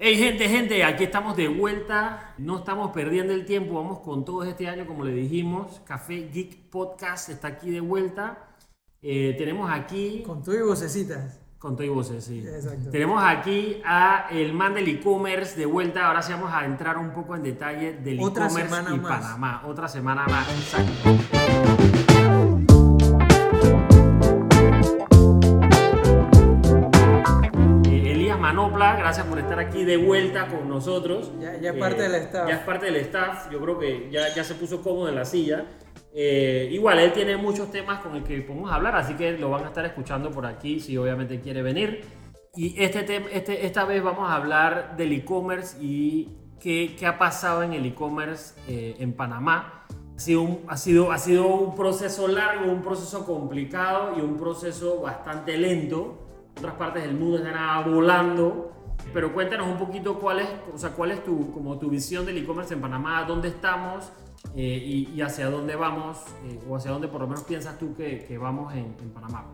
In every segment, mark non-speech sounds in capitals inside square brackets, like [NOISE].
Hey gente, gente, aquí estamos de vuelta, no estamos perdiendo el tiempo, vamos con todo este año, como le dijimos, Café Geek Podcast está aquí de vuelta. Eh, tenemos aquí... Con todo y vocecitas. Con todo y voces, sí. Exacto. Tenemos aquí a el man del e-commerce de vuelta, ahora sí vamos a entrar un poco en detalle del e-commerce y más. Panamá, otra semana más, exacto. Manopla, gracias por estar aquí de vuelta con nosotros. Ya- ya es parte del staff. Ya es parte del staff, yo creo que ya, ya se puso cómodo en la silla. Eh, igual, él tiene muchos temas con el que podemos hablar, así que lo van a estar escuchando por aquí si obviamente quiere venir. Y este, tem- este esta vez vamos a hablar del e-commerce y qué, qué ha pasado en el e-commerce eh, en Panamá. Ha sido, un, ha, sido, ha sido un proceso largo, un proceso complicado y un proceso bastante lento. Otras partes del mundo están volando. Pero cuéntanos un poquito cuál es, o sea, cuál es tu, como tu visión del e-commerce en Panamá, dónde estamos eh, y, y hacia dónde vamos, eh, o hacia dónde por lo menos piensas tú que, que vamos en, en Panamá.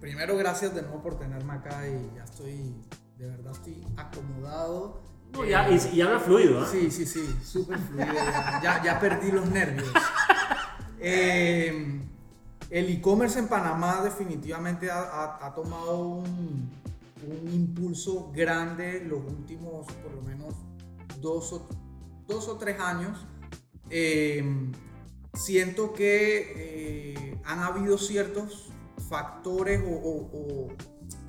Primero, gracias de nuevo por tenerme acá y ya estoy, de verdad estoy acomodado. No, Eh, ya, y, y habla fluido, ¿ah? Sí, sí, sí, súper fluido. Ya, ya, ya perdí los nervios. [LAUGHS] El e-commerce en Panamá definitivamente ha, tomado un, impulso grande los últimos, por lo menos, dos o, dos o tres años. Eh, siento que eh, han habido ciertos factores o,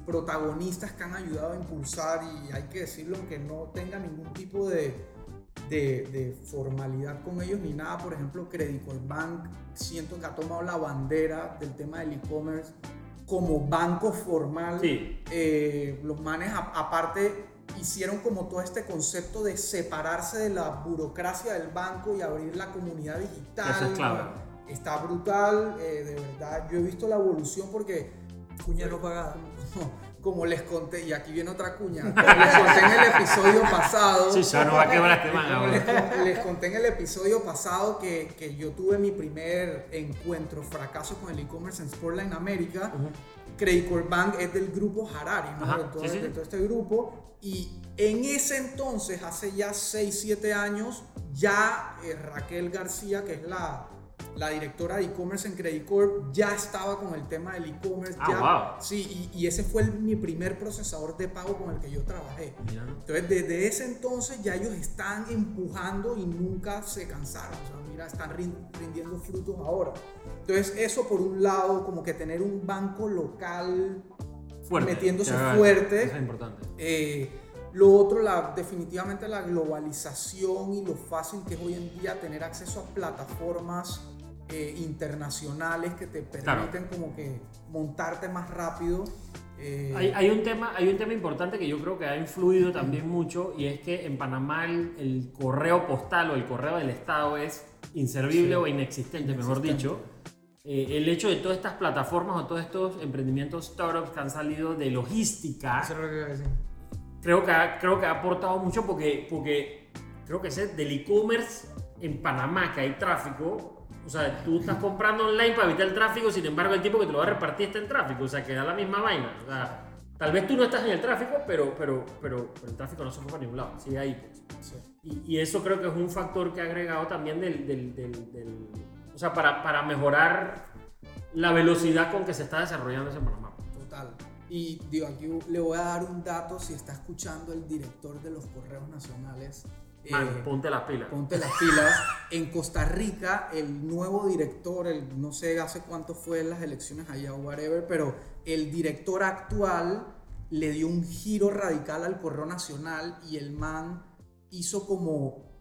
protagonistas que han ayudado a impulsar y hay que decirlo aunque no tenga ningún tipo de, de, de formalidad con ellos ni nada. Por ejemplo, Credit Bank siento que ha tomado la bandera del tema del e-commerce como banco formal. Sí. Eh, los manes a- aparte hicieron como todo este concepto de separarse de la burocracia del banco y abrir la comunidad digital. Eso es clave. Está brutal, eh, de verdad. Yo he visto la evolución porque... Cuña no pagada. [LAUGHS] Como les conté, y aquí viene otra cuña, como les conté en el episodio pasado. Sí, ya nos va a quebrar este man les, ahora. con- les conté en el episodio pasado que, que yo tuve mi primer encuentro, fracaso con el e-commerce en Sportline América. Credit Corp Bank es del grupo Harari, ¿no? Ajá, de, todo, sí, sí. de todo este grupo. Y en ese entonces, hace ya 6, 7 años, ya eh, Raquel García, que es la, la directora de e-commerce en Credit Corp, ya estaba con el tema del e-commerce. Ah, wow. Sí, y, y ese fue el- mi primer procesador de pago con el que yo trabajé. Entonces, desde ese entonces ya ellos están empujando y nunca se cansaron. O sea, mira, están rin- rindiendo frutos ahora. Entonces, eso por un lado, como que tener un banco local Fuerte. metiéndose fuerte. Eso es importante. Eh, lo otro, la, definitivamente la globalización y lo fácil que es hoy en día tener acceso a plataformas eh, internacionales que te Claro. permiten como que montarte más rápido. Eh, Hay, hay un tema, hay un tema importante que yo creo que ha influido también mucho y es que en Panamá el, el correo postal o el correo del Estado es inservible Sí. o inexistente, mejor dicho. Eh, el hecho de todas estas plataformas o todos estos emprendimientos startups que han salido de logística, Creo que ha, creo que ha aportado mucho porque, porque creo que ese del e-commerce en Panamá que hay tráfico. O sea, tú estás comprando online para evitar el tráfico, sin embargo el tipo que te lo va a repartir está en tráfico, o sea, que da la misma vaina. O sea, tal vez tú no estás en el tráfico, pero, pero, pero, pero el tráfico no se fue para ningún lado, sigue ahí. pues. Y, y eso creo que es un factor que ha agregado también del, del, del- del- o sea, para, para mejorar la velocidad con que se está desarrollando ese Panamá. Total. Y digo, aquí le voy a dar un dato si está escuchando el director de los correos nacionales. eh, ponte las pilas. ponte las pilas. En Costa Rica, el nuevo director, el, no sé hace cuánto fue en las elecciones allá o whatever, pero el director actual le dio un giro radical al correo nacional y el man hizo como,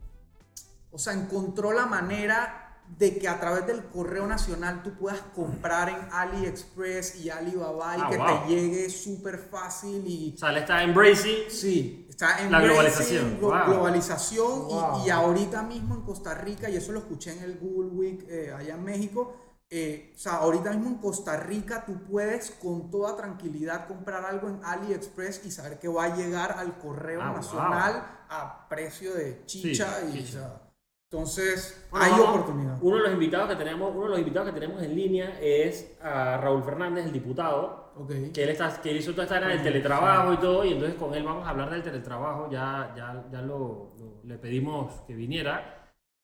o sea, encontró la manera de que a través del correo nacional tú puedas comprar en AliExpress y Alibaba y Ah, que wow. te llegue súper fácil y O sea, le está embracing Sí, está en La globalización, glo- wow. globalización y- Wow. y, ahorita mismo en Costa Rica, y eso lo escuché en el Google Week eh, allá en México, eh, o sea, ahorita mismo en Costa Rica tú puedes con toda tranquilidad comprar algo en AliExpress y saber que va a llegar al correo Ah, nacional a precio de chicha Sí, y chicha. o sea, Entonces, Bueno, hay vamos, oportunidad. Uno de los invitados que tenemos, uno de los invitados que tenemos en línea es a Raúl Fernández, el diputado, Ok. que él está, que hizo toda esta era del teletrabajo y todo, y entonces con él vamos a hablar del teletrabajo, ya, ya, ya lo, lo- le pedimos que viniera.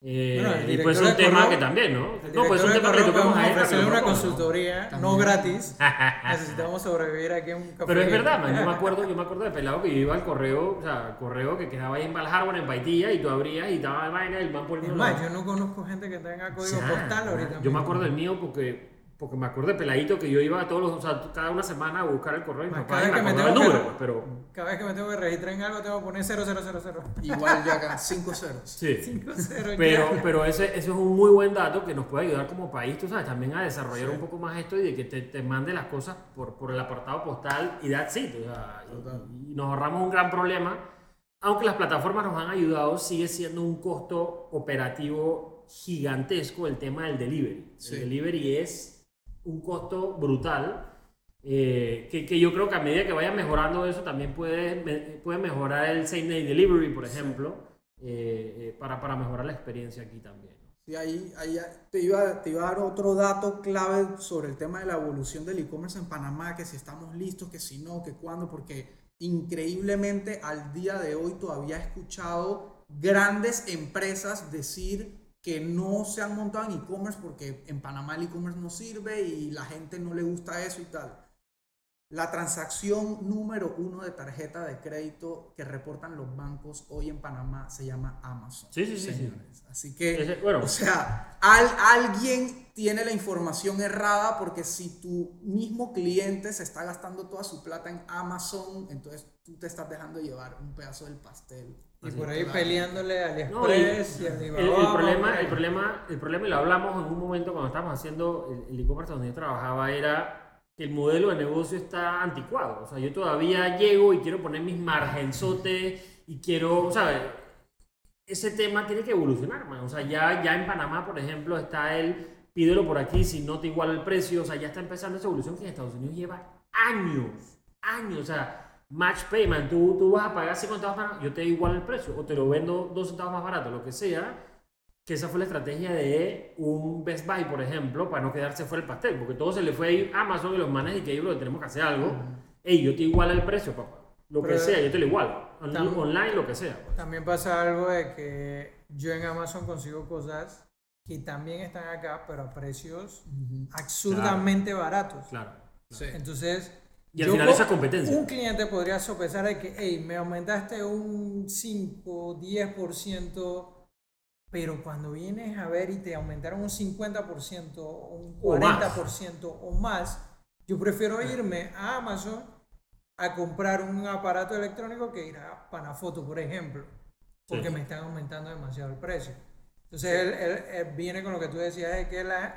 Eh, Bueno, el y pues es un tema Correo- que también, ¿no? El No, pues es un tema que Correo le tocamos podemos a él. para que ofrecerle una consultoría no También. gratis. [LAUGHS] Necesitamos sobrevivir aquí en un café. Pero es verdad, man, yo me [LAUGHS] acuerdo, yo me acuerdo de pelado que yo iba al correo, o sea, correo que quedaba ahí en Val Harbor, en Paitilla, y tú abrías y estaba el vaina, el man Es poniendo más, los- yo no conozco gente que tenga código Ya, postal ahorita. Yo mismo. me acuerdo del mío porque, porque me acuerdo de peladito que yo iba a todos los, o sea, cada una semana a buscar el correo y mi Más papá cada vez que me el tengo que- número, pues, pero Cada vez que me tengo que registrar en algo, tengo que poner 0000. Igual yo acá, 5 ceros. sí. 50 Pero, ya. pero ese, ese es un muy buen dato que nos puede ayudar como país, tú sabes, también a desarrollar un poco más esto y de que te, te mande las cosas por, por el apartado postal y that's it, o sea, Total. y, y nos ahorramos un gran problema. Aunque las plataformas nos han ayudado, sigue siendo un costo operativo gigantesco el tema del delivery. Sí. El delivery es un costo brutal. eh, que, que yo creo que a medida que vaya mejorando eso también puede, puede mejorar el same day delivery, por ejemplo, eh, eh, para, para mejorar la experiencia aquí también. Sí, ahí, ahí te, iba, te iba a dar otro dato clave sobre el tema de la evolución del e-commerce en Panamá, que si estamos listos, que si no, que cuándo, porque increíblemente al día de hoy todavía he escuchado grandes empresas decir que no se han montado en e-commerce porque en Panamá el e-commerce no sirve y la gente no le gusta eso y tal. La transacción número uno de tarjeta de crédito que reportan los bancos hoy en Panamá se llama Amazon. Sí, sí, sí, sí. señores. Así que, Ese- bueno. o sea, al- alguien tiene la información errada porque si tu mismo cliente se está gastando toda su plata en Amazon, entonces tú te estás dejando llevar un pedazo del pastel. Y por ahí Claro. peleándole a No, y AliExpress y, a el, Alibaba. el problema, el, problema, el problema, y lo hablamos en un momento cuando estábamos haciendo el- el e-commerce donde yo trabajaba, era que el modelo de negocio está anticuado. O sea, yo todavía llego y quiero poner mis margenzotes y quiero, ¿sabes? Ese tema tiene que evolucionar, man. O sea, ya, ya en Panamá, por ejemplo, está el pídelo por aquí si no te iguala el precio. O sea, ya está empezando esa evolución que en Estados Unidos lleva años, años. O sea, match payment, tú, tú vas a pagar 50 centavos más, yo te igualo el precio o te lo vendo 2 centavos más barato, lo que sea. Que esa fue la estrategia de un Best Buy, por ejemplo, para no quedarse fuera el pastel, porque todo se le fue a Amazon y los manes y que bro, tenemos que hacer algo. Ey, yo te igualo el precio, papá. Lo que sea, yo te lo igualo. On- Tam- Online, lo que sea. pues. También pasa algo de que yo en Amazon consigo cosas que también están acá, pero a precios absurdamente baratos. Claro. Sí. Entonces, Y al yo final co- eso es competencia. Un cliente podría sopesar de que, hey, me aumentaste un 5, 10%, pero cuando vienes a ver y te aumentaron un 50%, un O más. 40% o más, yo prefiero irme a Amazon a comprar un aparato electrónico que ir a Panafoto, por ejemplo, porque Sí. me están aumentando demasiado el precio. Entonces, él, él- él viene con lo que tú decías, de que la-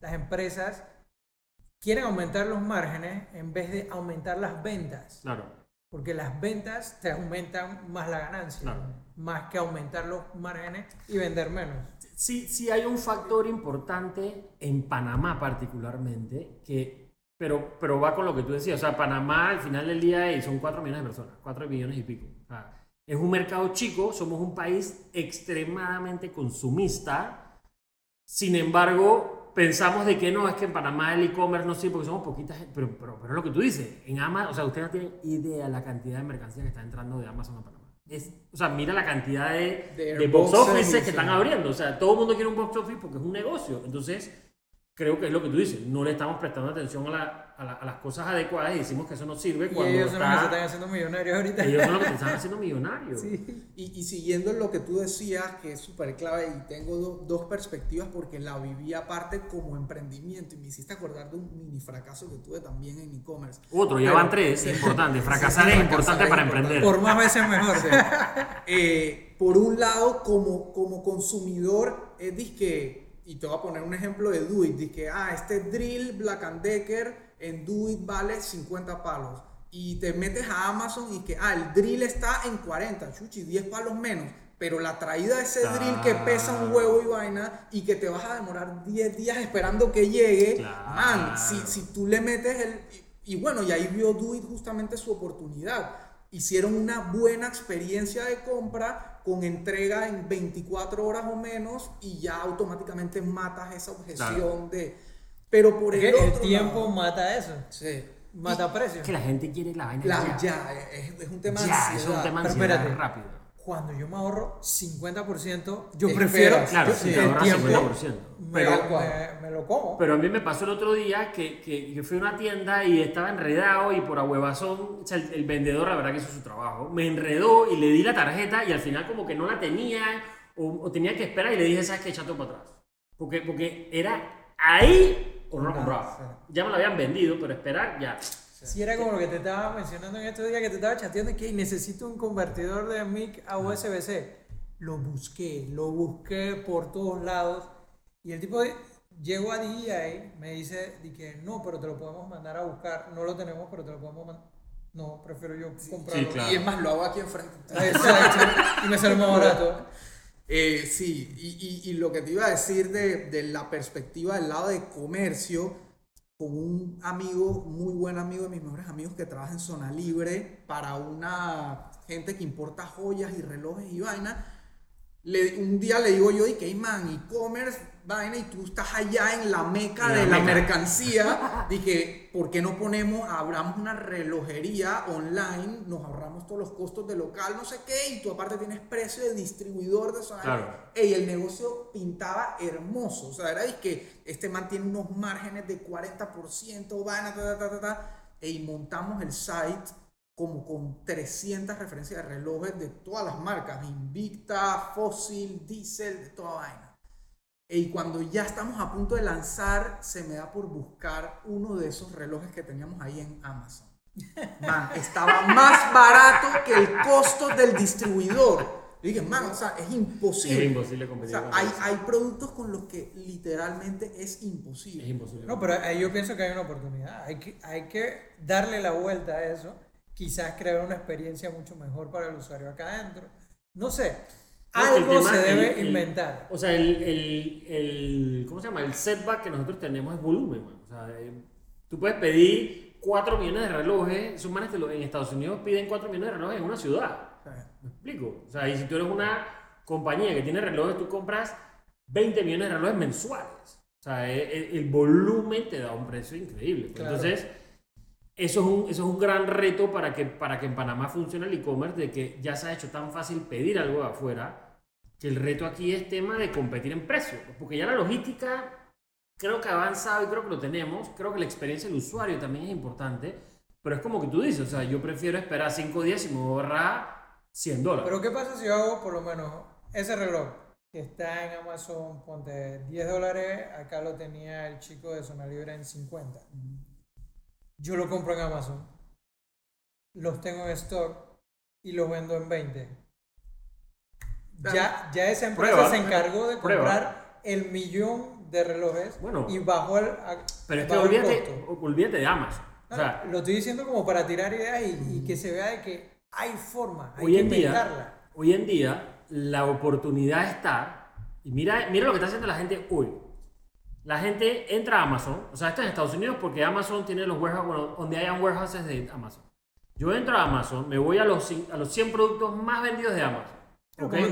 las empresas quieren aumentar los márgenes en vez de aumentar las ventas. Claro. Porque las ventas te aumentan más la ganancia, Claro. Más que aumentar los márgenes y vender menos. Sí, sí hay un factor importante en Panamá particularmente, que, pero, pero va con lo que tú decías. O sea, Panamá al final del día son 4 millones de personas, 4 millones y pico. Es un mercado chico, somos un país extremadamente consumista. Sin embargo, pensamos de que no, es que en Panamá el e-commerce no sirve porque somos poquitas. Pero, pero, pero es lo que tú dices. En Amazon, o sea, usted no tiene idea la cantidad de mercancía que está entrando de Amazon a Panamá. Es, o sea, mira la cantidad de, De de box offices que están abriendo. O sea, todo el mundo quiere un box office porque es un negocio. Entonces, creo que es lo que tú dices. No le estamos prestando atención a, la- a la- a las cosas adecuadas y decimos que eso no sirve Y cuando ellos son los que se está... están haciendo millonarios ahorita. Ellos son los que te [LAUGHS] están haciendo millonarios. Sí. Y, y siguiendo lo que tú decías, que es súper clave, y tengo do- dos perspectivas porque la viví aparte como emprendimiento y me hiciste acordar de un mini fracaso que tuve también en e-commerce. Otro, ya Pero- van tres. Es importante. Fracasar Sí, es fracasar importante es para importante. emprender. Por más veces mejor. [LAUGHS] Eh, por un lado, como, como consumidor, es disque, y te voy a poner un ejemplo de Duit, disque, ah, este drill Black and Decker en Duit vale 50 palos. Y te metes a Amazon y que, ah, el drill está en 40, chuchi, 10 palos menos. Pero la traída de ese drill que pesa un huevo y vaina y que te vas a demorar 10 días esperando que llegue, Claro. man, si, si tú le metes el... Y, y bueno, y ahí vio Duit justamente su oportunidad hicieron una buena experiencia de compra con entrega en 24 horas o menos y ya automáticamente matas esa objeción Claro. de... Pero por el, otro tiempo lado- mata eso. Sí. Mata precios. Es que la gente quiere la vaina La- ya. ya, es, es un tema de Ya, es un ansiedad. tema de Pero ansiedad espérate. rápido. Cuando yo me ahorro 50%, yo prefiero Claro, yo- si te ahorras tiempo 50%. Me, Pero, me- me lo como. pero a mí me pasó el otro día que, que, que fui a una tienda y estaba enredado y por ahuevazón, o sea, el, el vendedor la verdad que hizo su trabajo, me enredó y le di la tarjeta y al final como que no la tenía o, o tenía que esperar y le dije, ¿sabes qué? Echa todo para atrás. Porque, porque era ahí o no lo Ah, compraba. Ya me lo habían vendido, pero esperar ya. Si era como lo que te estaba mencionando en estos días que te estaba chateando que necesito un convertidor de mic a USB-C. Lo busqué, lo busqué por todos lados y el tipo de- llegó a DJI, me dice di que no, pero te lo podemos mandar a buscar, no lo tenemos, pero te lo podemos mandar. No, prefiero yo comprarlo. claro. Y es más, lo hago aquí enfrente. Exacto, y me sale más barato. [LAUGHS] Eh, sí, y, y- y lo que te iba a decir de, de la perspectiva del lado de comercio, con un amigo, muy buen amigo de mis mejores amigos que trabaja en zona libre para una gente que importa joyas y relojes y vaina. Le- un día le digo yo, y que man, e-commerce, vaina, y tú estás allá en la meca la de la meca. mercancía. [LAUGHS] Dije, ¿por qué no ponemos, abramos una relojería online, nos ahorramos todos los costos de local, no sé qué, y tú aparte tienes precio de distribuidor de zona Claro. Ey, el negocio pintaba hermoso. O sea, era que este man tiene unos márgenes de 40%, vaina, ta, ta, ta, ta, ta. Ey, montamos el site como con 300 referencias de relojes de todas las marcas, Invicta, Fossil, Diesel, de toda vaina. Y cuando ya estamos a punto de lanzar, se me da por buscar uno de esos relojes que teníamos ahí en Amazon. Man, estaba más barato que el costo del distribuidor. Yo dije, man, o sea, es imposible. Es imposible O competir sea, con hay, hay productos con los que literalmente es imposible. Es imposible. No, pero ahí yo pienso que hay una oportunidad. Hay que, hay que darle la vuelta a eso. Quizás crear una experiencia mucho mejor para el usuario acá adentro. No sé. Algo se debe el- el- inventar. O sea, el, el, ¿cómo se llama? El setback que nosotros tenemos es volumen, man. O sea, eh, tú puedes pedir 4 millones de relojes, lo- en Estados Unidos piden 4 millones de relojes en una ciudad. ¿Me explico? O sea, y si tú eres una compañía que tiene relojes, tú compras 20 millones de relojes mensuales. O sea, e- e- el, volumen te da un precio increíble. Claro. Entonces, eso es, un, eso es un gran reto para que, para que en Panamá funcione el e-commerce, de que ya se ha hecho tan fácil pedir algo de afuera, que el reto aquí es tema de competir en precio. Porque ya la logística creo que ha avanzado y creo que lo tenemos. Creo que la experiencia del usuario también es importante. Pero es como que tú dices, o sea, yo prefiero esperar 5 días y me voy a ahorrar 100 dólares. Pero ¿qué pasa si yo hago por lo menos ese reloj que está en Amazon, ponte 10 dólares, acá lo tenía el chico de Zona Libre en 50. Yo lo compro en Amazon, los tengo en stock y los vendo en 20. Ya, ya esa empresa Prueba. se encargó de Prueba. comprar el millón de relojes Bueno. y bajó el, Pero es que olvídate, olvídate de Amazon. O sea, lo estoy diciendo como para tirar ideas y, y que se vea de que hay forma, hay hoy que en, inventarla. día, hoy en día la oportunidad está, y mira, mira lo que está haciendo la gente hoy. La gente entra a Amazon, o sea, esto en Estados Unidos porque Amazon tiene los warehouses, bueno, donde hayan warehouses de Amazon. Yo entro a Amazon, me voy a los, a los 100 productos más vendidos de Amazon.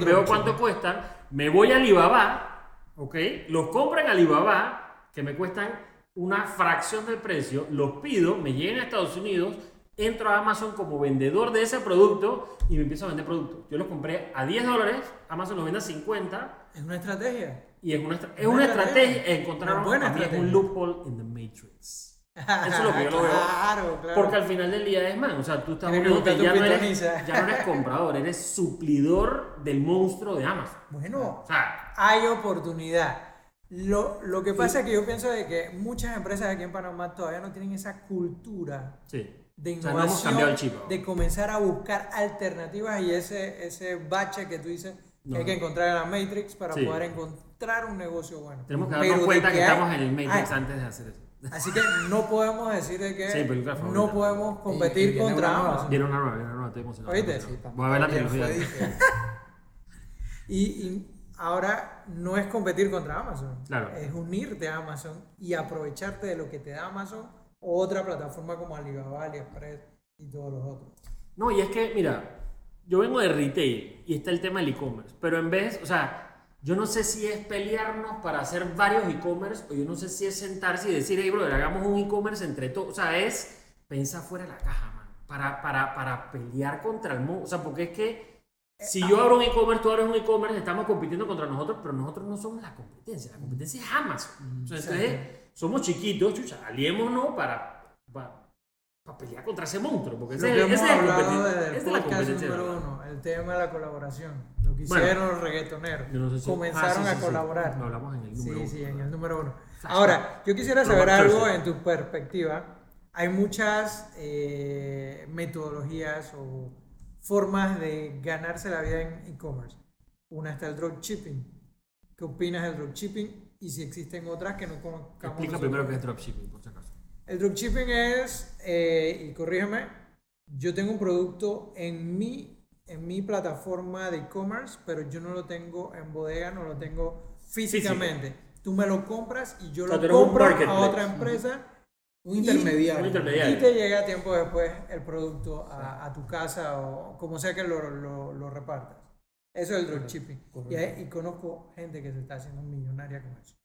Veo cuánto cuestan, me voy a Alibaba, ¿ok? Los compro en Alibaba, que me cuestan una fracción del precio, los pido, me llegan a Estados Unidos, entro a Amazon como vendedor de ese producto y me empiezo a vender productos. Yo los compré a 10 dólares, Amazon los vende a 50 Es una estrategia. y es una, es Una estrategia. estrategia, encontrar un, loophole in the matrix. Eso es lo que yo lo veo. Claro, claro. Porque al final del día es man, o sea, tú estás que buscar ya, no eres, ya no eres comprador, eres suplidor del monstruo de Amazon. Bueno, O sea, hay oportunidad. Lo, lo que pasa es que yo pienso de que muchas empresas aquí en Panamá todavía no tienen esa cultura sí. De O sea, no hemos innovación, cambiado el chip. ahora. de comenzar a buscar alternativas y ese, ese bache que tú dices que hay que encontrar en la Matrix para Sí. poder encontrar un negocio bueno. Tenemos que darnos cuenta que, hay- estamos en el Matrix antes de hacer eso. Así que no podemos decir de que Sí, no podemos competir y contra. Amazon. Viene una nueva, viene una nueva, estoy emocionado. ¿Oíste? sí, Voy a ver la trilogía. Y, y ahora no es competir contra Amazon, Claro. es unirte a Amazon y aprovecharte de lo que te da Amazon otra plataforma como Alibaba, AliExpress y todos los otros. No, y es que, mira, yo vengo de retail y está el tema del e-commerce, pero en vez, o sea, yo no sé si es pelearnos para hacer varios e-commerce o yo no sé si es sentarse y decir, hey, brother, hagamos un e-commerce entre todos. O sea, es pensar fuera de la caja, man, para, para, para pelear contra el mundo. O sea, porque es que si yo abro un e-commerce, tú abres un e-commerce, estamos compitiendo contra nosotros, pero nosotros no somos la competencia. La competencia es Amazon. Entonces, somos chiquitos, chucha, aliémonos para, para, para pelear contra ese monstruo. Porque ese, hemos es el hablado competi- desde el es podcast número uno, el tema de la colaboración. Lo que Bueno, hicieron los reggaetoneros. yo no sé si- Comenzaron ah, sí, a sí, sí. colaborar. Lo hablamos en el número Sí, sí, uno. en el número uno. Ahora, yo quisiera saber algo en tu perspectiva. Hay muchas eh, metodologías o formas de ganarse la vida en e-commerce. Una está el dropshipping. ¿Qué opinas del dropshipping? Y si existen otras que no conozcamos. Explica nosotros. primero qué es dropshipping, por si acaso. El dropshipping es, eh, y corrígeme, yo tengo un producto en mi, en mi plataforma de e-commerce, pero yo no lo tengo en bodega, no lo tengo físicamente. Tú me lo compras y yo O sea, lo compro a otra empresa Un intermediario. Un intermediario. y te llega tiempo después el producto a, a tu casa o como sea que lo, lo, lo repartas. Eso es el dropshipping. Y, y conozco gente que se está haciendo millonaria con eso.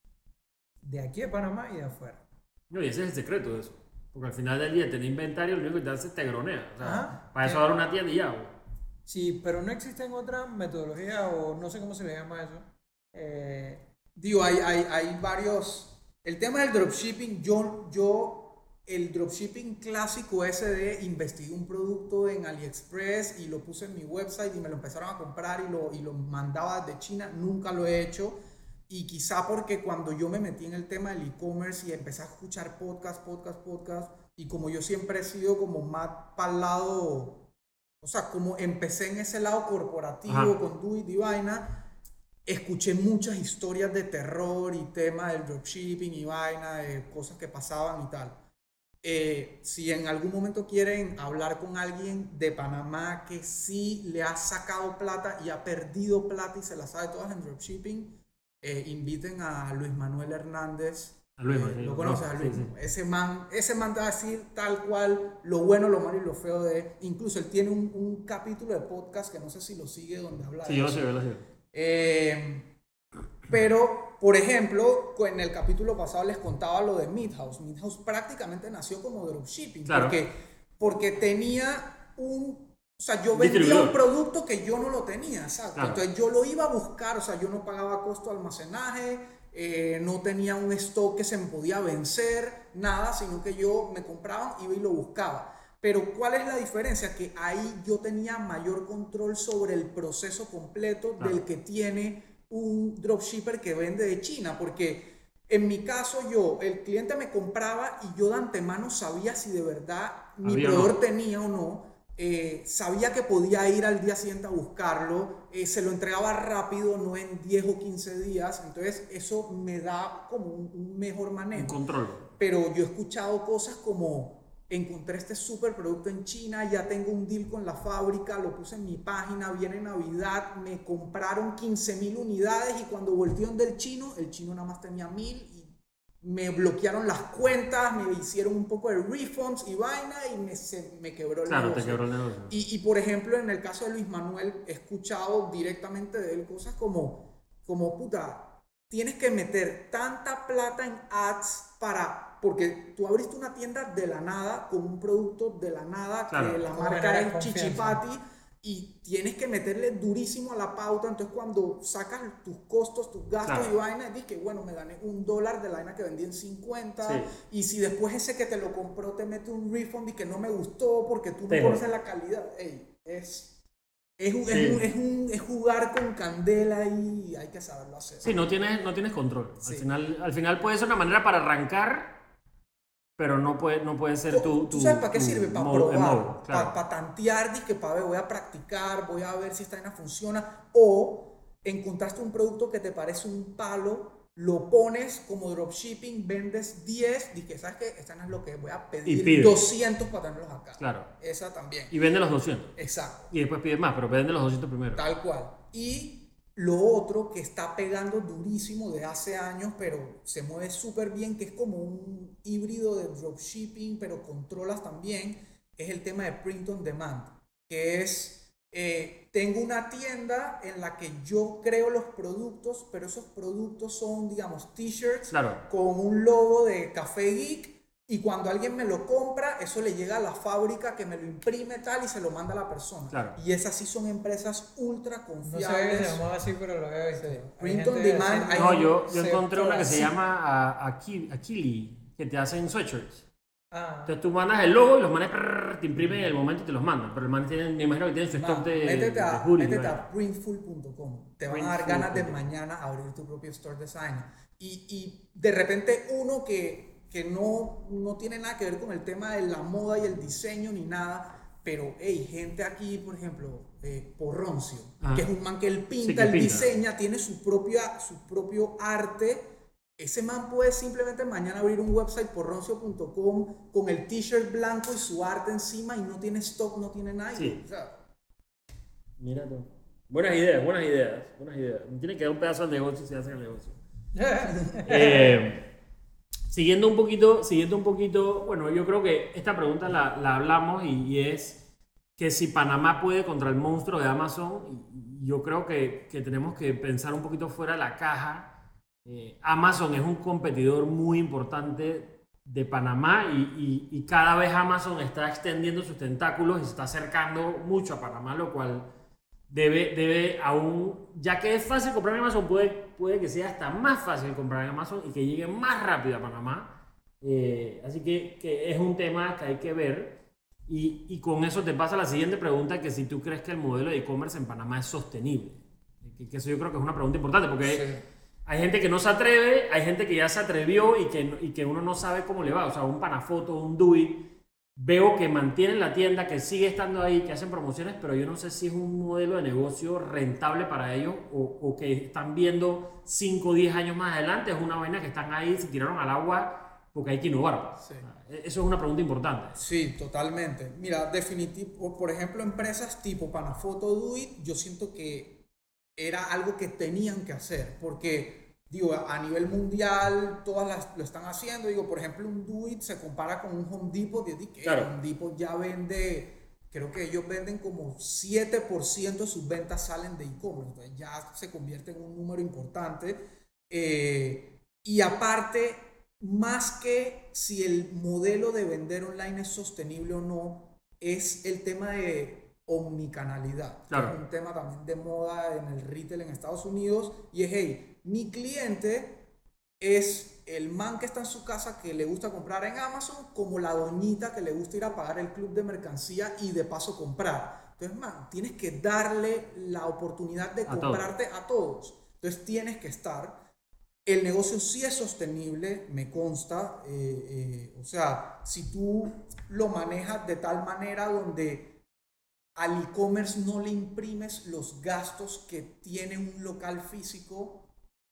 De aquí de Panamá y de afuera. No, y ese es el secreto de eso. Porque al final del día, tener inventario, lo único que te hace es te gronea. O sea, Ajá. para eso ahora una tienda y ya, güey. Sí, pero no existen otras metodologías o no sé cómo se le llama eso. Eh, Digo, hay, hay, hay varios. El tema del dropshipping, yo, yo, el dropshipping clásico ese de investigué un producto en AliExpress y lo puse en mi website y me lo empezaron a comprar y lo, y lo mandaba de China, nunca lo he hecho. Y quizá porque cuando yo me metí en el tema del e-commerce y empecé a escuchar podcast, podcast, podcast, y como yo siempre he sido como más para el lado, o sea, como empecé en ese lado corporativo Ajá. con Do It y vaina, escuché muchas historias de terror y tema del dropshipping y vaina, de cosas que pasaban y tal. Eh, si en algún momento quieren hablar con alguien de Panamá que sí le ha sacado plata y ha perdido plata y se la sabe todas en dropshipping, eh, inviten a Luis Manuel Hernández. A Luis, Eh, sí, lo conoces no, a sí, Luis. sí. Ese man, ese man te va a decir tal cual lo bueno, lo malo y lo feo de. Incluso él tiene un, un capítulo de podcast que no sé si lo sigue donde habla Sí, de yo lo sé, yo lo sé. Eh, pero, por ejemplo, en el capítulo pasado les contaba lo de Midhouse. Midhouse prácticamente nació como dropshipping. Claro. Porque, porque tenía un. O sea, yo vendía un producto que yo no lo tenía, exacto. Claro. Entonces yo lo iba a buscar, o sea, yo no pagaba costo de almacenaje, eh, no tenía un stock que se me podía vencer, nada, sino que yo me compraban, iba y lo buscaba. Pero ¿cuál es la diferencia? Que ahí yo tenía mayor control sobre el proceso completo Claro. del que tiene un dropshipper que vende de China, porque en mi caso yo, el cliente me compraba y yo de antemano sabía si de verdad mi Había no. proveedor tenía o no, eh, sabía que podía ir al día siguiente a buscarlo, eh, se lo entregaba rápido, no en 10 o 15 días, entonces eso me da como un, un mejor Un manejo control. pero yo he escuchado cosas como encontré este super producto en China, ya tengo un deal con la fábrica, lo puse en mi página, viene Navidad, me compraron 15 mil unidades y cuando voltearon del chino, el chino nada más tenía mil y me bloquearon las cuentas, me hicieron un poco de refunds y vaina y me, se, me quebró el Claro, te negocio. quebró el negocio. Y, y, por ejemplo, en el caso de Luis Manuel, he escuchado directamente de él cosas como, como puta, tienes que meter tanta plata en ads para, porque tú abriste una tienda de la nada con un producto de la nada, Claro. que la marca es. Chichipati, y tienes que meterle durísimo a la pauta, entonces cuando sacas tus costos, tus gastos Claro. y vainas, dices que bueno, me gané un dólar de la vaina que vendí en 50, Sí. y si después ese que te lo compró te mete un refund y que no me gustó porque tú no conoces la calidad, ey, es, es, un- Sí. es, un- es, un- es jugar con candela y hay que saberlo hacer. Sí, no tienes, no tienes control. Al, Sí. final, al final puede ser una manera para arrancar, pero no puede, no puede ser tu, ¿Tú tu- sabes para qué sirve? Para modo- probar, modo, claro. para tantear, dizque para ver, voy a practicar, voy a ver si esta vaina funciona. O encontraste un producto que te parece un palo, lo pones como dropshipping, vendes 10, dije, ¿sabes qué? Esta no es lo que voy a Y pedir pide. 200 para tenerlos acá. Claro. Esa también. Y vende los 200. Exacto. Y después pide más, pero vende los 200 primero. Tal cual. Y lo otro que está pegando durísimo de hace años, pero se mueve súper bien, que es como un híbrido de dropshipping, pero controlas también, es el tema de print on demand. que es, eh, tengo una tienda en la que yo creo los productos, pero esos productos son, digamos, t-shirts Claro. con un logo de Café Geek. Y cuando alguien me lo compra, eso le llega a la fábrica que me lo imprime tal y se lo manda a la persona. Claro. Y esas sí son empresas ultra No confiables. que se llamaba así, pero lo había visto. Hay Print on demand, No, yo, yo se- encontré una que se sí. llama a- Aki- Akili, que te hacen sweatshirts. Ah, Entonces tú mandas el logo y los manes prrr, te imprimen en el momento y te los mandan. Pero el man tiene, me imagino que tienen su Ma, stock de, métete de a, hoodies, métete ¿no? a printful.com. Te van a dar ganas de mañana abrir tu propio store design. Y, y de repente uno que, que no, no tiene nada que ver con el tema de la moda y el diseño ni nada. Pero, hey, gente aquí, por ejemplo, eh, Porroncio, Ajá. que es un man que él Sí, pinta, que él pinta. diseña, tiene su, propia, su propio arte. Ese man puede simplemente mañana abrir un website porroncio.com con el t-shirt blanco y su arte encima y no tiene stock, no tiene nada. Sí. O sea, Mira tú. Buenas ideas, buenas ideas, buenas ideas. Tiene que dar un pedazo al negocio si hacen el negocio. [LAUGHS] Eh, siguiendo un poquito, siguiendo un poquito, bueno, yo creo que esta pregunta la, la hablamos y, y es que si Panamá puede contra el monstruo de Amazon, yo creo que, que tenemos que pensar un poquito fuera de la caja. Eh, Amazon es un competidor muy importante de Panamá y, y- y cada vez Amazon está extendiendo sus tentáculos y se está acercando mucho a Panamá, lo cual debe, debe aún, ya que es fácil comprar en Amazon, puede, puede que sea hasta más fácil comprar en Amazon y que llegue más rápido a Panamá. Eh, así que, que es un tema que hay que ver. Y, y con eso te pasa la siguiente pregunta, que si tú crees que el modelo de e-commerce en Panamá es sostenible. Que, que eso yo creo que es una pregunta importante, porque hay gente que no se atreve, hay gente que ya se atrevió y que, y que uno no sabe cómo le va. O sea, un Panafoto, un Duit, veo que mantienen la tienda, que sigue estando ahí, que hacen promociones, pero yo no sé si es un modelo de negocio rentable para ellos o, o que están viendo 5 o 10 años más adelante. Es una vaina que están ahí, se tiraron al agua porque hay que innovar. Sí. Eso es una pregunta importante. Sí, totalmente. Mira, definitivo, por ejemplo, empresas tipo Panafoto Duit, yo siento que era algo que tenían que hacer, porque, digo, a nivel mundial todas las, lo están haciendo. Digo, por ejemplo, un Duit se compara con un Home Depot, y que Claro. Home Depot ya vende, creo que ellos venden como 7% de sus ventas salen de e-commerce, entonces ya se convierte en un número importante. Eh, y aparte, más que si el modelo de vender online es sostenible o no, es el tema de omnicanalidad. que Claro. es un tema también de moda en el retail en Estados Unidos. Y es, hey, mi cliente es el man que está en su casa que le gusta comprar en Amazon, como la doñita que le gusta ir a pagar el club de mercancía y de paso comprar. Entonces, man, tienes que darle la oportunidad de A todos. comprarte a todos. Entonces, tienes que estar. El negocio sí es sostenible, me consta. eh, eh, o sea, si tú lo manejas de tal manera donde al e-commerce no le imprimes los gastos que tiene un local físico,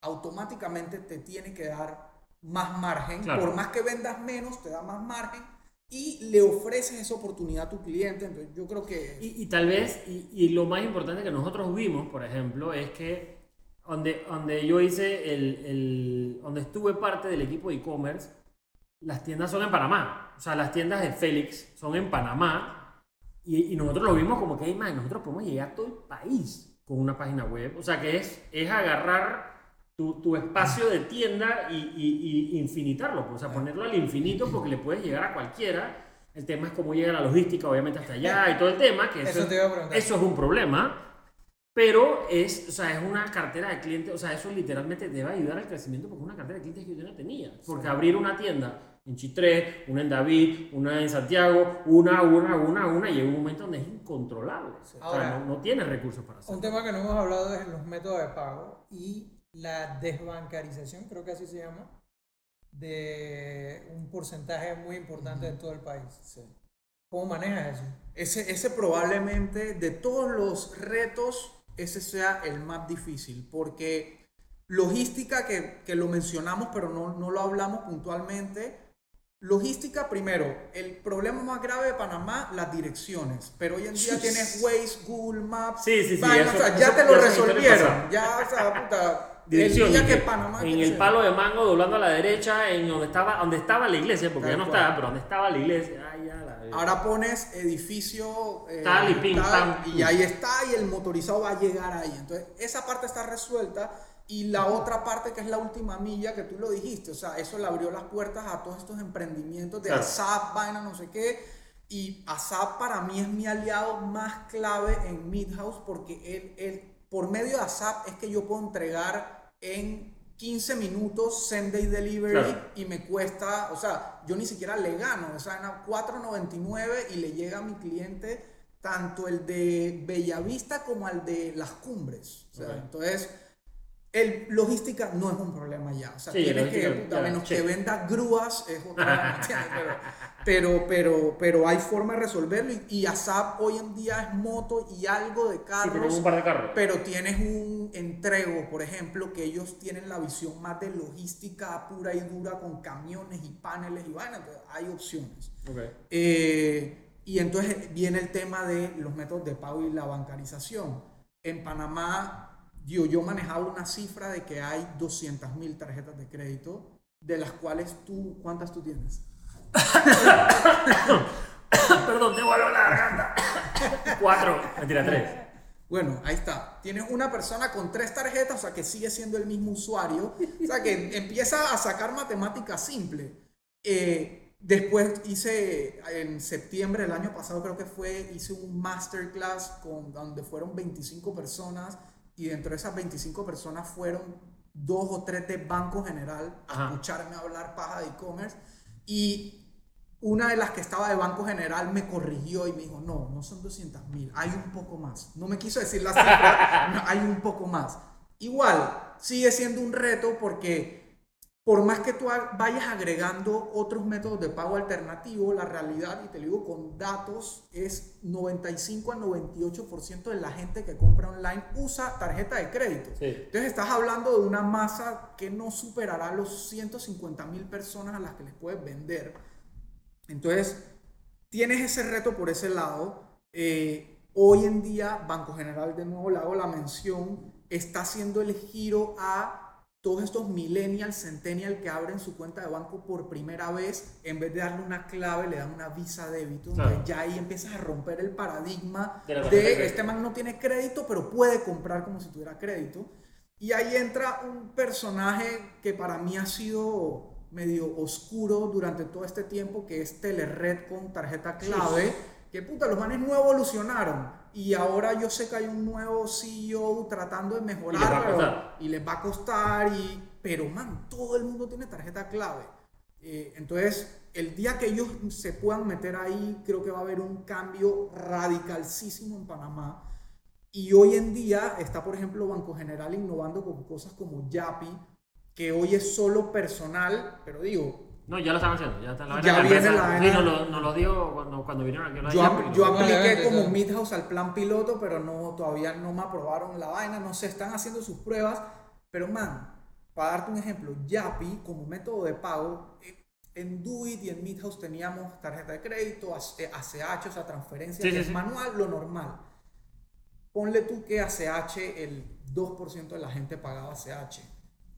automáticamente te tiene que dar más margen. Claro. Por más que vendas menos, te da más margen y le ofreces esa oportunidad a tu cliente. Entonces, yo creo que... Y, y tal vez, y, y lo más importante que nosotros vimos, por ejemplo, es que donde, donde yo hice el, el- donde estuve parte del equipo de e-commerce, las tiendas son en Panamá. O sea, las tiendas de Félix son en Panamá. Y, y nosotros lo vimos como que, "Ey, man, nosotros podemos llegar a todo el país con una página web. O sea, que es, es agarrar tu, tu espacio de tienda y, y- y infinitarlo. pues, O sea, ponerlo al infinito porque le puedes llegar a cualquiera. El tema es cómo llega la logística, obviamente, hasta allá y todo el tema. Que Eso a preguntar. eso es un problema, pero es, o sea, es una cartera de clientes, o sea, eso literalmente te va a ayudar al crecimiento porque es una cartera de clientes que yo no tenía. Porque abrir una tienda en Chitré, una en David, una en Santiago, una, una, una, una, llega un momento donde es incontrolable. O sea, Ahora- no, no tienes recursos para Un hacerlo. tema que no hemos hablado es los métodos de pago y la desbancarización, creo que así se llama, de un porcentaje muy importante de todo el país. ¿Cómo manejas eso? Ese, ese probablemente de todos los retos, ese sea el más difícil, porque logística, que, que lo mencionamos pero no, no lo hablamos puntualmente, logística primero, el problema más grave de Panamá, las direcciones, pero hoy en día tienes [LAUGHS] Waze, Google Maps, Sí, sí, sí, vaina, eso- o sea, ya eso- te lo resolvieron, ya, o sea, puta, Dirección, el que Panamá... en que el palo de mango, doblando a la derecha, en donde estaba, donde estaba la iglesia, porque ya no cual. estaba, pero donde estaba la iglesia, ay, ya la ahí. Ahora pones edificio eh, Tal y pim, tal, pam. y ahí está y el motorizado va a llegar ahí. Entonces, esa parte está resuelta y la otra parte que es la última milla que tú lo dijiste, o sea, eso le abrió las puertas a todos estos emprendimientos de Claro. ASAP, vaina, no sé qué. Y ASAP para mí es mi aliado más clave en Midhouse porque él, él, por medio de ASAP es que yo puedo entregar en 15 minutos send day delivery Claro. y me cuesta, o sea, yo ni siquiera le gano, o sea, en a 4.99 y le llega a mi cliente tanto el de Bellavista como al de Las Cumbres. O sea, Ok. entonces, el, logística no es un problema ya. O sea, Sí, tienes que, a menos que check. venda grúas, es otra, [LAUGHS] pero, pero, pero, pero hay forma de resolverlo y, y ASAP hoy en día es moto y algo de Sí, carros. tenemos un par de carros. Pero tienes un entrego, por ejemplo, que ellos tienen la visión más de logística pura y dura con camiones y paneles y vaina, entonces hay opciones. Eh, y entonces viene el tema de los métodos de pago y la bancarización. En Panamá, yo, yo manejaba una cifra de que hay 200 mil tarjetas de crédito, de las cuales tú, ¿cuántas tú tienes? [COUGHS] Perdón, te vuelvo la garganta. Cuatro. Mentira, tres. Bueno, ahí está. Tienes una persona con tres tarjetas, o sea que sigue siendo el mismo usuario. O sea que empieza a sacar matemática simple. Eh, después hice, en septiembre del año pasado creo que fue, hice un masterclass con, donde fueron 25 personas y dentro de esas 25 personas fueron dos o tres de Banco General a Ajá. escucharme hablar paja de e-commerce. Y una de las que estaba de Banco General me corrigió y me dijo, no, no son 200 mil, hay un poco más. No me quiso decir la cifra, [LAUGHS] no, hay un poco más. Igual, sigue siendo un reto porque por más que tú vayas agregando otros métodos de pago alternativo, la realidad, y te lo digo con datos, es 95 al 98% de la gente que compra online usa tarjeta de crédito. Sí. Entonces estás hablando de una masa que no superará los 150 mil personas a las que les puedes vender. Entonces, tienes ese reto por ese lado. Eh, hoy en día, Banco General, de nuevo le hago la mención, está haciendo el giro a todos estos millennials, centennials que abren su cuenta de banco por primera vez, en vez de darle una clave, le dan una visa débito. Claro. Entonces, ya ahí empiezas a romper el paradigma De este man no tiene crédito, pero puede comprar como si tuviera crédito. Y ahí entra un personaje que para mí ha sido medio oscuro durante todo este tiempo, que es Telered con tarjeta clave. Que puta, los manes no evolucionaron. Y ahora yo sé que hay un nuevo CEO tratando de mejorar. Y les va a costar. y les va a costar. Y, pero man, todo el mundo tiene tarjeta clave. Eh, entonces, el día que ellos se puedan meter ahí, creo que va a haber un cambio radicalísimo en Panamá. Y hoy en día está, por ejemplo, Banco General innovando con cosas como Yapi, que hoy es solo personal, pero digo, No, ya lo están haciendo. Ya, está la Ya vaina de viene empresa. la Sí, vaina. nos lo, dio cuando, cuando vinieron aquí la yo, ap- yo apliqué como. Midhouse al plan piloto, pero no, todavía no me aprobaron la vaina, no se están haciendo sus pruebas. Pero man, para darte un ejemplo, Yapi como método de pago, eh, en Duit y en Midhouse teníamos tarjeta de crédito, AC- ACH, o sea, transferencia, Sí, sí. manual, lo normal. Ponle tú que ACH el 2% de la gente pagaba ACH.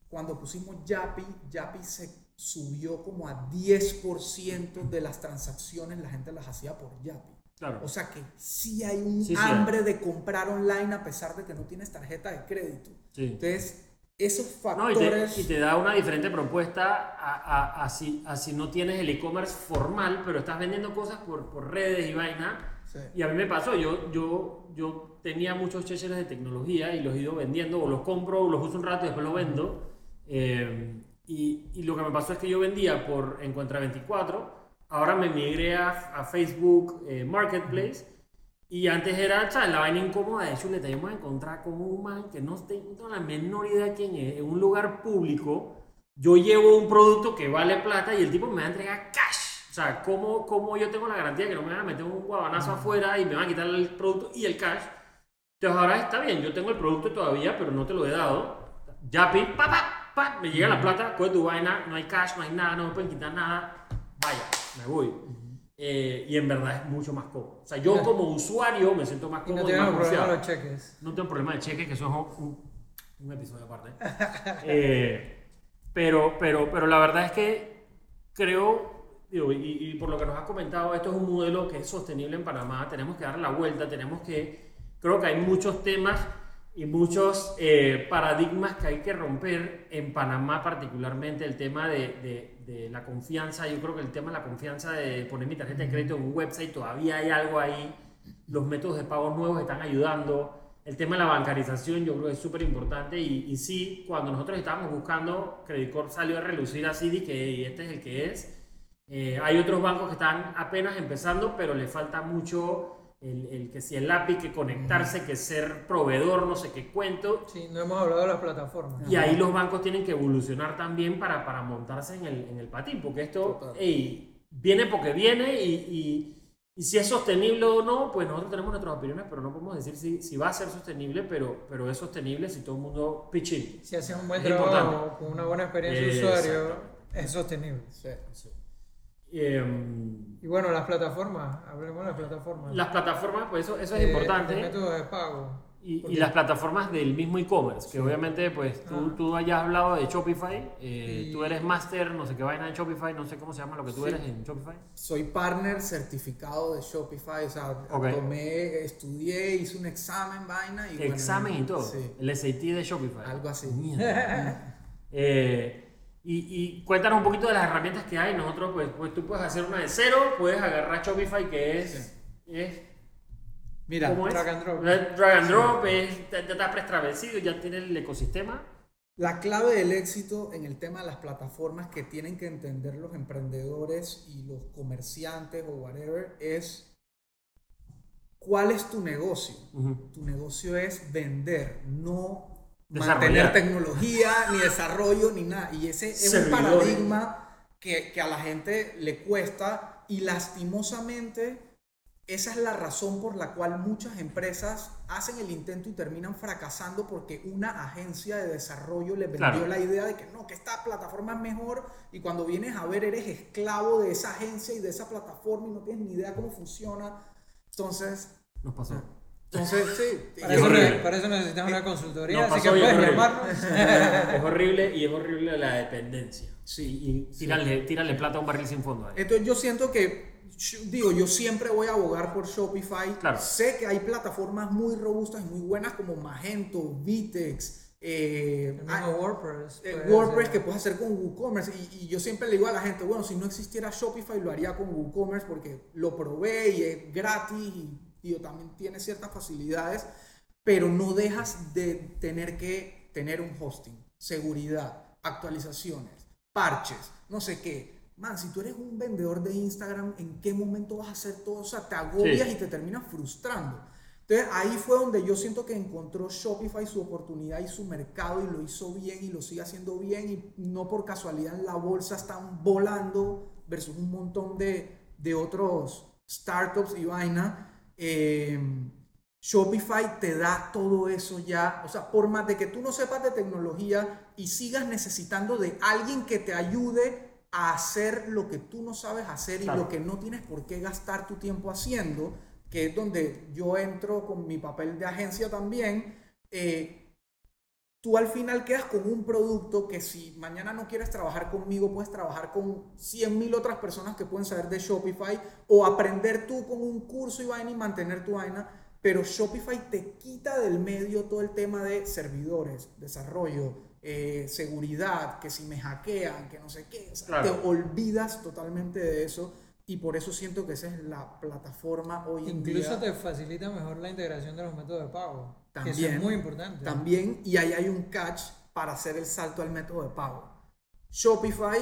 Cuando pusimos Yapi, Yapi se subió como a 10% de las transacciones, la gente las hacía por Yapi. Claro. O sea que sí hay un Sí, sí. hambre de comprar online a pesar de que no tienes tarjeta de crédito. Sí. Entonces, esos No, y te, factores... y te da una diferente propuesta a, a- a si, a si no tienes el e-commerce formal, pero estás vendiendo cosas por, por redes y vaina. Sí. Y a mí me pasó, yo, yo, yo tenía muchos chechers de tecnología y los he ido vendiendo, o los compro, o los uso un rato y después los vendo. Eh, y, y lo que me pasó es que yo vendía por Encuentra 24, ahora me migré a, a Facebook eh, Marketplace. Y antes era, ¿sabes? La vaina incómoda de chuleta. Yo me voy a encontrar con un man que no tengo la menor idea quién es. En un lugar público, yo llevo un producto que vale plata y el tipo me va a entregar cash. O sea, ¿cómo, cómo yo tengo la garantía que no me van a meter un guabanazo afuera y me van a quitar el producto y el cash? Entonces ahora está bien, yo tengo el producto todavía, pero no te lo he dado. Yapi, pa, pa, me llega la plata, coge tu vaina, no hay cash, no hay nada, no me pueden quitar nada. Vaya, me voy. Eh, y en verdad es mucho más cómodo. O sea, yo como usuario me siento más no cómodo y, más el problema de los cheques. No tengo problema de cheque, que eso es un, un episodio aparte. [LAUGHS] Eh, pero, pero, pero la verdad es que creo, digo, y, y por lo que nos has comentado, esto es un modelo que es sostenible en Panamá, tenemos que dar la vuelta, tenemos que, creo que hay muchos temas y muchos eh, paradigmas que hay que romper en Panamá particularmente, el tema de, de- de la confianza, yo creo que el tema de la confianza de poner mi tarjeta de crédito en un website, todavía hay algo ahí, los métodos de pago nuevos están ayudando, el tema de la bancarización yo creo que es súper importante y, y sí, cuando nosotros estábamos buscando, Credit Corp salió a relucir así, de que este es el que es, eh, hay otros bancos que están apenas empezando, pero le falta mucho el, el que si el API, que conectarse, que ser proveedor, no sé qué cuento. Sí, no hemos hablado de las plataformas. Y ahí los bancos tienen que evolucionar también para, para montarse en el, en el patín, porque esto viene porque viene y, y- y si es sostenible o no, pues nosotros tenemos nuestras opiniones, pero no podemos decir si, si va a ser sostenible, pero, pero es sostenible si todo el mundo pitch in. Si haces un buen Es trabajo importante. con una buena experiencia de usuario, es sostenible. Em, Y bueno, las plataformas, hablemos de las plataformas. las plataformas, pues eso, eso es importante. de métodos de pago. Y, las plataformas del mismo e-commerce, que obviamente pues tú, Ah. tú hayas hablado de Shopify, eh, Y- tú eres master, no sé qué vaina en Shopify, no sé cómo se llama lo que tú Sí. eres en Shopify. Soy partner certificado de Shopify, o sea, Ok. tomé, estudié, hice un examen, vaina y bueno, Examen y todo, Sí, el SAT de Shopify. algo así. [LAUGHS] Eh, y, y cuéntanos un poquito de las herramientas que hay. Nosotros, pues, pues tú puedes hacer una de cero, puedes agarrar Shopify, que es. es Mira, ¿Cómo es? drag and drop. Drag and drop, es, ya ya está preestablecido, ya tiene el ecosistema. La clave del éxito en el tema de las plataformas que tienen que entender los emprendedores y los comerciantes o whatever es cuál es tu negocio. Ujú. Tu negocio es vender, no. Mantener tecnología, ni desarrollo, ni nada. Y ese es un paradigma que, que a la gente le cuesta y lastimosamente esa es la razón por la cual muchas empresas hacen el intento y terminan fracasando porque una agencia de desarrollo les vendió Claro. la idea de que no, que esta plataforma es mejor y cuando vienes a ver eres esclavo de esa agencia y de esa plataforma y no tienes ni idea cómo funciona. Entonces, Nos pasó. Entonces sí. Para Es eso, horrible. ne- para eso necesitamos una consultoría, Nos así que puedes horrible. llamarnos. [LAUGHS] es horrible y es horrible la dependencia. Sí. Y tírale, tírale plata a un barril sin fondo. ahí. Entonces yo siento que, digo, yo siempre voy a abogar por Shopify. Claro. Sé que hay plataformas muy robustas y muy buenas como Magento, Vitex, eh, ah, WordPress. eh, WordPress que puedes hacer con WooCommerce. Y, y yo siempre le digo a la gente, bueno, si no existiera Shopify lo haría con WooCommerce porque lo probé y es gratis y digo, también tiene ciertas facilidades, pero no dejas de tener que tener un hosting, seguridad, actualizaciones, parches, no sé qué. Man, si tú eres un vendedor de Instagram, ¿en qué momento vas a hacer todo? O sea, te agobias Sí. y te terminas frustrando. Entonces ahí fue donde yo siento que encontró Shopify su oportunidad y su mercado y lo hizo bien y lo sigue haciendo bien y no por casualidad en la bolsa están volando versus un montón de, de otros startups y vaina. Eh, Shopify te da todo eso ya, o sea, por más de que tú no sepas de tecnología y sigas necesitando de alguien que te ayude a hacer lo que tú no sabes hacer y Claro. lo que no tienes por qué gastar tu tiempo haciendo, que es donde yo entro con mi papel de agencia también, eh, tú al final quedas con un producto que si mañana no quieres trabajar conmigo, puedes trabajar con 100 mil otras personas que pueden saber de Shopify o aprender tú con un curso y vaina y mantener tu vaina. Pero Shopify te quita del medio todo el tema de servidores, desarrollo, eh, seguridad, que si me hackean, que no sé qué. O sea, Claro. Te olvidas totalmente de eso y por eso siento que esa es la plataforma hoy en día. Incluso te facilita mejor la integración de los métodos de pago. Que eso También, es muy importante. También, y ahí hay un catch para hacer el salto al método de pago. Shopify,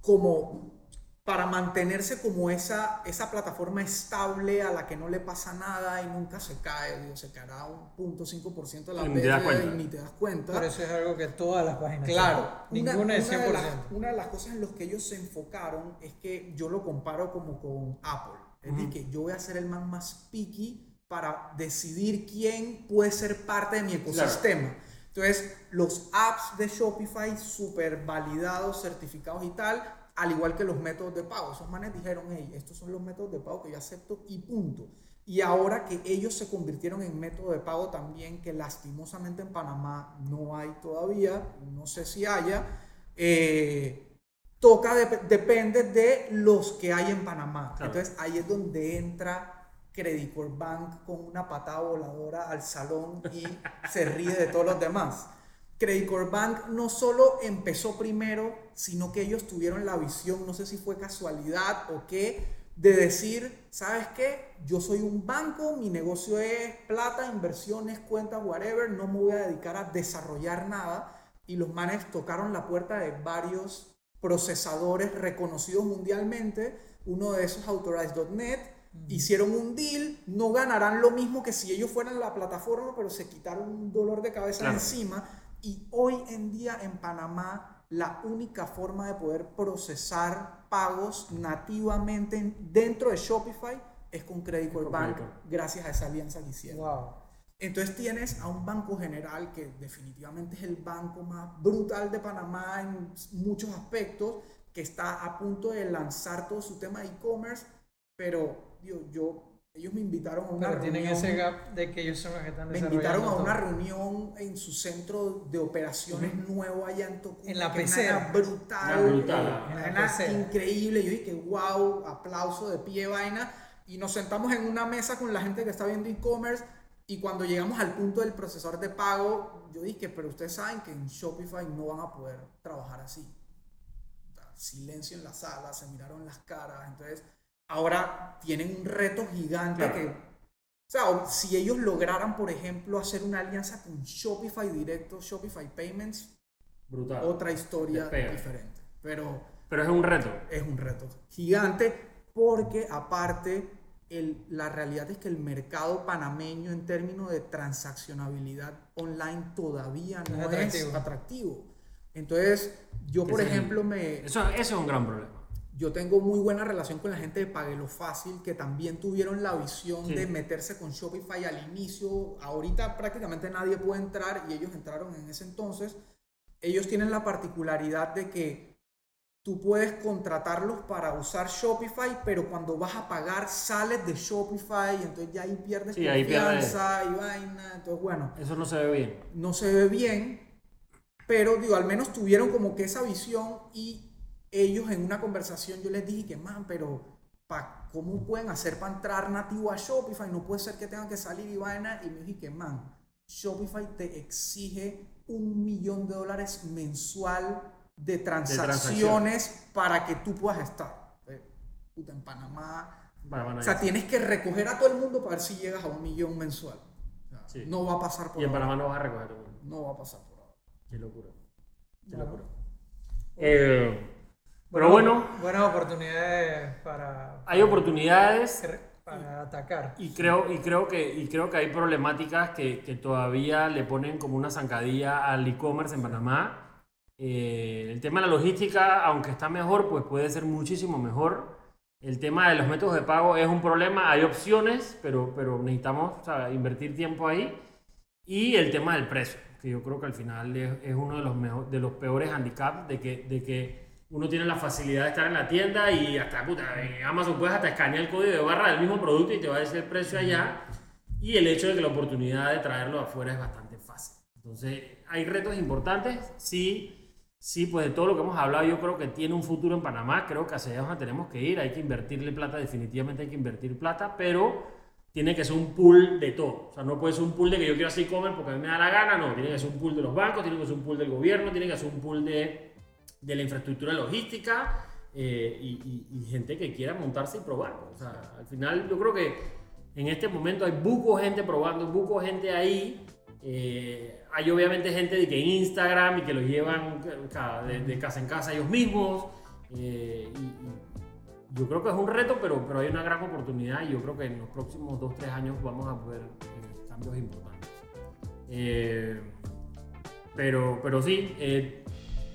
como para mantenerse como esa, esa plataforma estable a la que no le pasa nada y nunca se cae, digo, se caerá un punto 5% de la Y ni te das veces cuenta. y ni te das cuenta. Por eso es algo que todas las páginas Claro, una, Ninguna es una 100%. de las, una de las cosas en las que ellos se enfocaron es que yo lo comparo como con Apple. Es decir, Ujú. que yo voy a ser el man más picky para decidir quién puede ser parte de mi ecosistema. Entonces, los apps de Shopify súper validados, certificados y tal, al igual que los métodos de pago. Esos manes dijeron, hey, estos son los métodos de pago que yo acepto y punto. Y ahora que ellos se convirtieron en método de pago también, que lastimosamente en Panamá no hay todavía, no sé si haya, eh, toca, dep- depende de los que hay en Panamá. Claro. Entonces ahí es donde entra Credit Corp Bank con una patada voladora al salón y se ríe de todos los demás. Credit Corp Bank no solo empezó primero, sino que ellos tuvieron la visión, no sé si fue casualidad o qué, de decir, ¿sabes qué? Yo soy un banco, mi negocio es plata, inversiones, cuentas, whatever, no me voy a dedicar a desarrollar nada. Y los manes tocaron la puerta de varios procesadores reconocidos mundialmente, uno de esos Authorize.net, hicieron un deal, no ganarán lo mismo que si ellos fueran la plataforma, pero se quitaron un dolor de cabeza Claro. encima. Y hoy en día en Panamá, la única forma de poder procesar pagos nativamente en- dentro de Shopify es con Credit Con Bank, gracias a esa alianza que hicieron. Wow. Entonces tienes a un banco general que definitivamente es el banco más brutal de Panamá en muchos aspectos, que está a punto de lanzar todo su tema de e-commerce, pero digo, yo, ellos me invitaron a una Pero tienen reunión. ese gap de que ellos son los que están Me invitaron a todo. una reunión en su centro de operaciones nuevo allá en Tocumen. En la pecera. brutal. Una brutal. eh, En la pecera. increíble. Yo dije, wow, aplauso de pie vaina. Y nos sentamos en una mesa con la gente que está viendo e-commerce. Y cuando llegamos al punto del procesador de pago, yo dije, pero ustedes saben que en Shopify no van a poder trabajar así. Silencio en la sala, se miraron las caras. Entonces, ahora tienen un reto gigante Claro. que o sea, si ellos lograran, por ejemplo, hacer una alianza con Shopify directo, Shopify Payments, Brutal. otra historia diferente. Pero Pero es un reto. es un reto gigante porque aparte el- la realidad es que el mercado panameño en términos de transaccionabilidad online todavía no Es es atractivo. Entonces, yo por el- ejemplo me, Eso, eso es un gran problema. Yo tengo muy buena relación con la gente de Paguelo Fácil, que también tuvieron la visión Sí. de meterse con Shopify al inicio. Ahorita prácticamente nadie puede entrar y ellos entraron en ese entonces. Ellos tienen la particularidad de que tú puedes contratarlos para usar Shopify, pero cuando vas a pagar sales de Shopify y entonces ya ahí pierdes Sí, ahí confianza y vaina. Entonces, bueno, Eso no se ve bien. no se ve bien, pero digo, al menos tuvieron como que esa visión y ellos en una conversación yo les dije que, man, pero pa, ¿cómo pueden hacer para entrar nativo a Shopify? No puede ser que tengan que salir y vaina. Y me dije que, man, Shopify te exige un millón de dólares mensual de transacciones para que tú puedas estar. Eh, Puta, en Panamá. Bueno, bueno, O sea, tienes que recoger a todo el mundo para ver si llegas a un millón mensual. O sea, Sí. No va a pasar por y en ahora. Panamá no vas a recoger uno. No va a pasar por ahora. Qué locura. Qué Bueno. locura. Eh, pero bueno, Buenas oportunidades para, hay oportunidades para atacar. y creo, y creo, que, y creo que hay problemáticas que, que todavía le ponen como una zancadilla al e-commerce en Panamá. Eh, el tema de la logística, aunque está mejor, pues puede ser muchísimo mejor. El tema de los métodos de pago es un problema. Hay opciones, pero, pero necesitamos o sea, invertir tiempo ahí. Y el tema del precio, que yo creo que al final es, es uno de los, mejor, de los peores handicaps de que, de que uno tiene la facilidad de estar en la tienda y hasta puta, en Amazon puedes hasta escanear el código de barra del mismo producto y te va a decir el precio allá. Y el hecho de que la oportunidad de traerlo afuera es bastante fácil. Entonces, hay retos importantes. Sí, sí, pues de todo lo que hemos hablado, yo creo que tiene un futuro en Panamá. Creo que hacia allá tenemos que ir. Hay que invertirle plata, definitivamente hay que invertir plata, pero tiene que ser un pool de todo. O sea, no puede ser un pool de que yo quiero hacer e-commerce porque a mí me da la gana. No, tiene que ser un pool de los bancos, tiene que ser un pool del gobierno, tiene que ser un pool de, de la infraestructura logística eh, y, y- y gente que quiera montarse y probar. O sea, al final yo creo que en este momento hay buco gente probando, buco gente ahí. Eh, hay obviamente gente de que en Instagram y que los llevan de, de casa en casa ellos mismos. eh, y- y yo creo que es un reto, pero, pero hay una gran oportunidad y yo creo que en los próximos 2-3 años vamos a ver eh, cambios importantes. Eh, pero, pero sí, eh,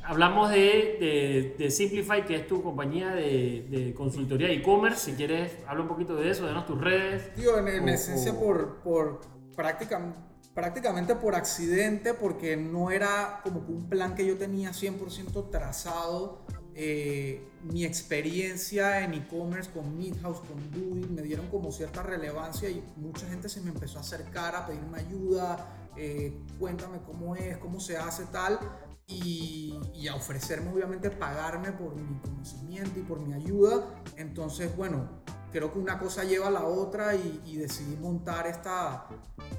hablamos de, de, de Simplify, que es tu compañía de, de consultoría de e-commerce. Si quieres, habla un poquito de eso, denos tus redes. Tío, en, en O- esencia o- por, por práctica- prácticamente por accidente, porque no era como un plan que yo tenía 100% trazado. Eh, mi experiencia en e-commerce con Midhouse, con Dewey, me dieron como cierta relevancia y mucha gente se me empezó a acercar a pedirme ayuda, eh, cuéntame cómo es, cómo se hace tal. Y, y a ofrecerme obviamente pagarme por mi conocimiento y por mi ayuda. Entonces, bueno, creo que una cosa lleva a la otra y, y decidí montar esta,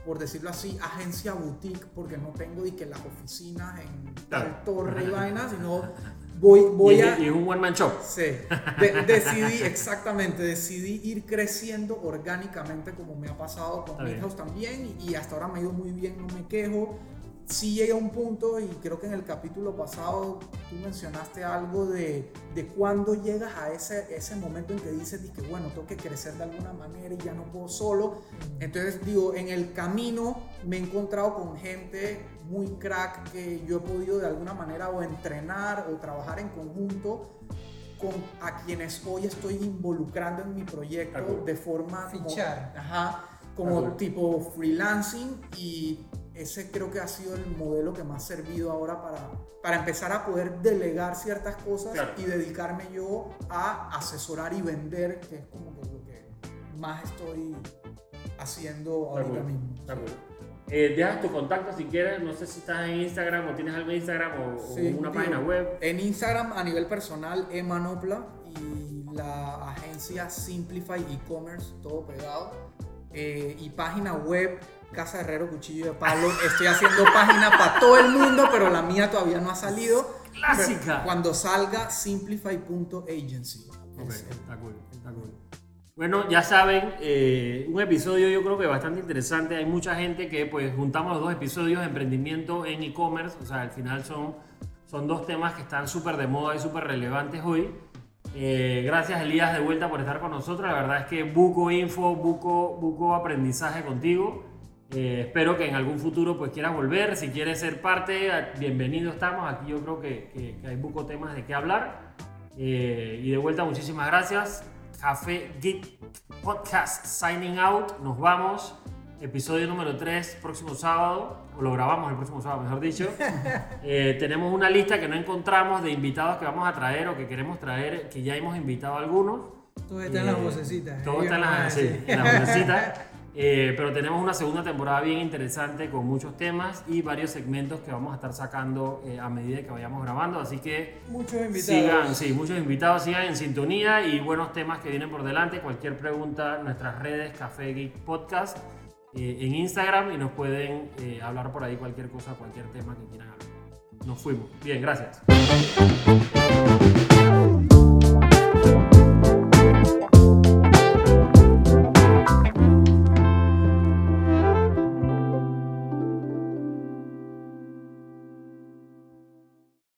por decirlo así, agencia boutique, porque no tengo y que las oficinas en tal torre y [LAUGHS] vainas, sino voy, voy y, a... y es un one man shop. Sí, de- decidí, [LAUGHS] exactamente, decidí ir creciendo orgánicamente como me ha pasado con. Midhouse también y hasta ahora me ha ido muy bien, no me quejo. Sí llegué a un punto y creo que en el capítulo pasado tú mencionaste algo de, de cuando llegas a ese, ese momento en que dices que bueno, tengo que crecer de alguna manera y ya no puedo solo. Entonces digo, en el camino me he encontrado con gente muy crack que yo he podido de alguna manera o entrenar o trabajar en conjunto con a quienes hoy estoy involucrando en mi proyecto de forma como- Fichar. ajá, como tipo freelancing y ese creo que ha sido el modelo que me ha servido ahora para, para empezar a poder delegar ciertas cosas Claro. y dedicarme yo a asesorar y vender, que es como que lo que más estoy haciendo ahorita mismo. Eh, dejas tu contacto si quieres, no sé si estás en Instagram o tienes algo en Instagram o, o Sí, una digo, página web. En Instagram a nivel personal, Emanopla y la agencia Simplify E-Commerce, todo pegado. Eh, y página web, Casa Herrero Cuchillo de Palo. Estoy haciendo página para todo el mundo, pero la mía todavía no ha salido. Clásica. Cuando salga, simplify.agency. Ok, cool, está cool. Bueno, ya saben, eh, un episodio yo creo que bastante interesante. Hay mucha gente que pues juntamos los dos episodios, emprendimiento en e-commerce. O sea, al final son, son dos temas que están súper de moda y súper relevantes hoy. Eh, gracias Elías de vuelta por estar con nosotros. La verdad es que buco info, buco, buco aprendizaje contigo. Eh, espero que en algún futuro pues quieras volver. Si quieres ser parte, bienvenido estamos. Aquí yo creo que, que- que hay buco temas de qué hablar. Eh, y de vuelta, muchísimas gracias. Café Geek Podcast signing out. Nos vamos. Episodio número 3, próximo sábado. O lo grabamos el próximo sábado, mejor dicho. [LAUGHS] Eh, tenemos una lista que no encontramos de invitados que vamos a traer o que queremos traer, que ya hemos invitado a algunos. Todo está en las Eh, vocecitas. Todo ellos está en van a las, sí, en las vocecitas. [LAUGHS] Eh, pero tenemos una segunda temporada bien interesante con muchos temas y varios segmentos que vamos a estar sacando eh, a medida que vayamos grabando. Así que Muchos invitados. sigan, sí, muchos invitados sigan en sintonía y buenos temas que vienen por delante. Cualquier pregunta, nuestras redes, Café Geek Podcast, eh, en Instagram y nos pueden hablar por ahí cualquier cosa, cualquier tema que quieran hablar. Nos fuimos. Bien, gracias.